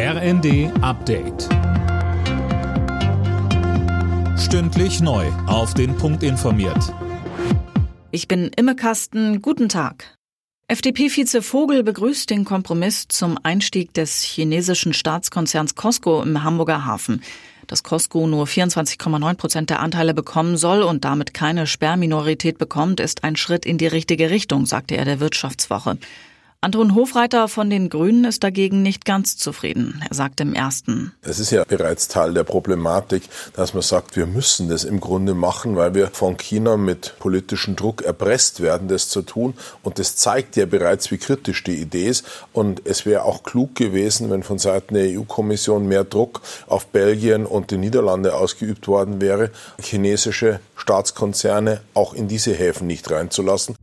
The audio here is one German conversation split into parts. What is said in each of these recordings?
RND Update. Stündlich neu. Auf den Punkt informiert. Ich bin Imme Kasten. Guten Tag. FDP-Vize Vogel begrüßt den Kompromiss zum Einstieg des chinesischen Staatskonzerns Costco im Hamburger Hafen. Dass Costco nur 24,9 Prozent der Anteile bekommen soll und damit keine Sperrminorität bekommt, ist ein Schritt in die richtige Richtung, sagte er der Wirtschaftswoche. Anton Hofreiter von den Grünen ist dagegen nicht ganz zufrieden. Er sagt im ersten. Es ist ja bereits Teil der Problematik, dass man sagt, wir müssen das im Grunde machen, weil wir von China mit politischem Druck erpresst werden, das zu tun. Und das zeigt ja bereits, wie kritisch die Idee ist. Und es wäre auch klug gewesen, wenn von Seiten der EU-Kommission mehr Druck auf Belgien und die Niederlande ausgeübt worden wäre, chinesische Staatskonzerne auch in diese Häfen nicht reinzulassen.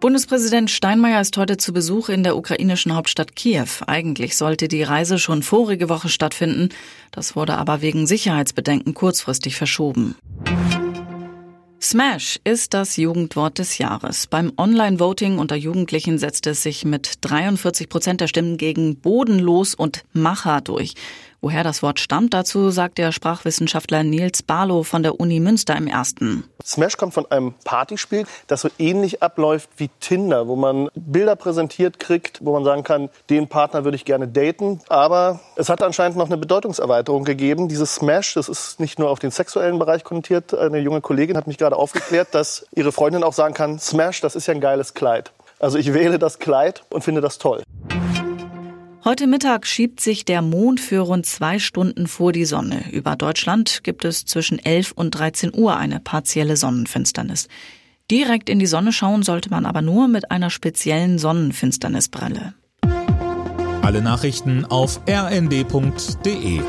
Bundespräsident Steinmeier ist heute zu Besuch in der ukrainischen Hauptstadt Kiew. Eigentlich sollte die Reise schon vorige Woche stattfinden. Das wurde aber wegen Sicherheitsbedenken kurzfristig verschoben. Smash ist das Jugendwort des Jahres. Beim Online-Voting unter Jugendlichen setzt es sich mit 43 Prozent der Stimmen gegen bodenlos und Macher durch. Woher das Wort stammt, dazu sagt der Sprachwissenschaftler Nils Barlow von der Uni Münster im ersten. Smash kommt von einem Partyspiel, das so ähnlich abläuft wie Tinder, wo man Bilder präsentiert kriegt, wo man sagen kann, den Partner würde ich gerne daten. Aber es hat anscheinend noch eine Bedeutungserweiterung gegeben. Dieses Smash, das ist nicht nur auf den sexuellen Bereich konnotiert. Eine junge Kollegin hat mich gerade aufgeklärt, dass ihre Freundin auch sagen kann, Smash, das ist ja ein geiles Kleid. Also ich wähle das Kleid und finde das toll. Heute Mittag schiebt sich der Mond für rund zwei Stunden vor die Sonne. Über Deutschland gibt es zwischen 11 und 13 Uhr eine partielle Sonnenfinsternis. Direkt in die Sonne schauen sollte man aber nur mit einer speziellen Sonnenfinsternisbrille. Alle Nachrichten auf rnd.de